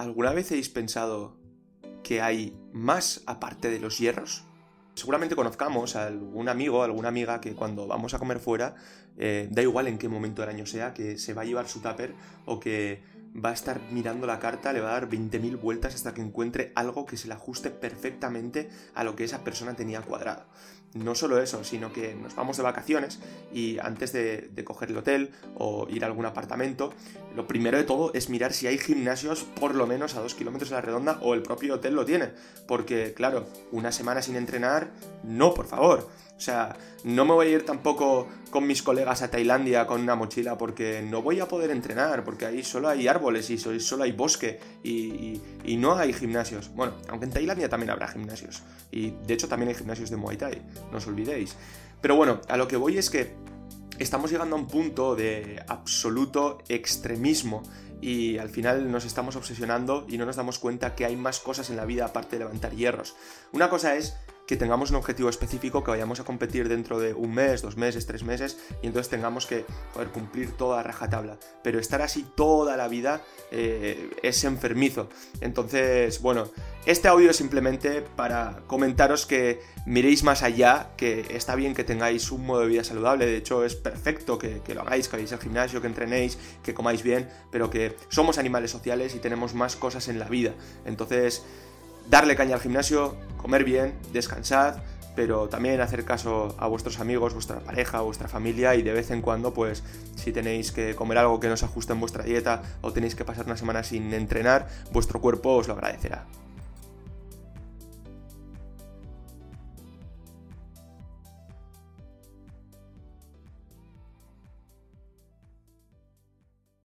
¿alguna vez habéis pensado que hay más aparte de los hierros? Seguramente conozcamos a algún amigo, alguna amiga que cuando vamos a comer fuera, eh, da igual en qué momento del año sea, que se va a llevar su tupper o que va a estar mirando la carta, le va a dar 20.000 vueltas hasta que encuentre algo que se le ajuste perfectamente a lo que esa persona tenía cuadrado. No solo eso, sino que nos vamos de vacaciones y antes de, coger el hotel o ir a algún apartamento, lo primero de todo es mirar si hay gimnasios por lo menos a 2 kilómetros de la redonda o el propio hotel lo tiene. Porque, claro, una semana sin entrenar, no, por favor. O sea, no me voy a ir tampoco con mis colegas a Tailandia con una mochila porque no voy a poder entrenar, porque ahí solo hay árboles y solo hay bosque y, no hay gimnasios. Bueno, aunque en Tailandia también habrá gimnasios. Y de hecho también hay gimnasios de Muay Thai, no os olvidéis. Pero bueno, a lo que voy es que estamos llegando a un punto de absoluto extremismo y al final nos estamos obsesionando y no nos damos cuenta que hay más cosas en la vida aparte de levantar hierros. Una cosa es que tengamos un objetivo específico, que vayamos a competir dentro de un mes, dos meses, tres meses, y entonces tengamos que poder cumplir toda rajatabla. Pero estar así toda la vida eh, es enfermizo. Entonces, bueno, este audio es simplemente para comentaros que miréis más allá, que está bien que tengáis un modo de vida saludable, de hecho es perfecto que, que lo hagáis, que vayáis al gimnasio, que entrenéis, que comáis bien, pero que somos animales sociales y tenemos más cosas en la vida. Entonces, darle caña al gimnasio, comer bien, descansad, pero también hacer caso a vuestros amigos, vuestra pareja, vuestra familia y de vez en cuando, pues si tenéis que comer algo que no se ajuste en vuestra dieta o tenéis que pasar una semana sin entrenar, vuestro cuerpo os lo agradecerá.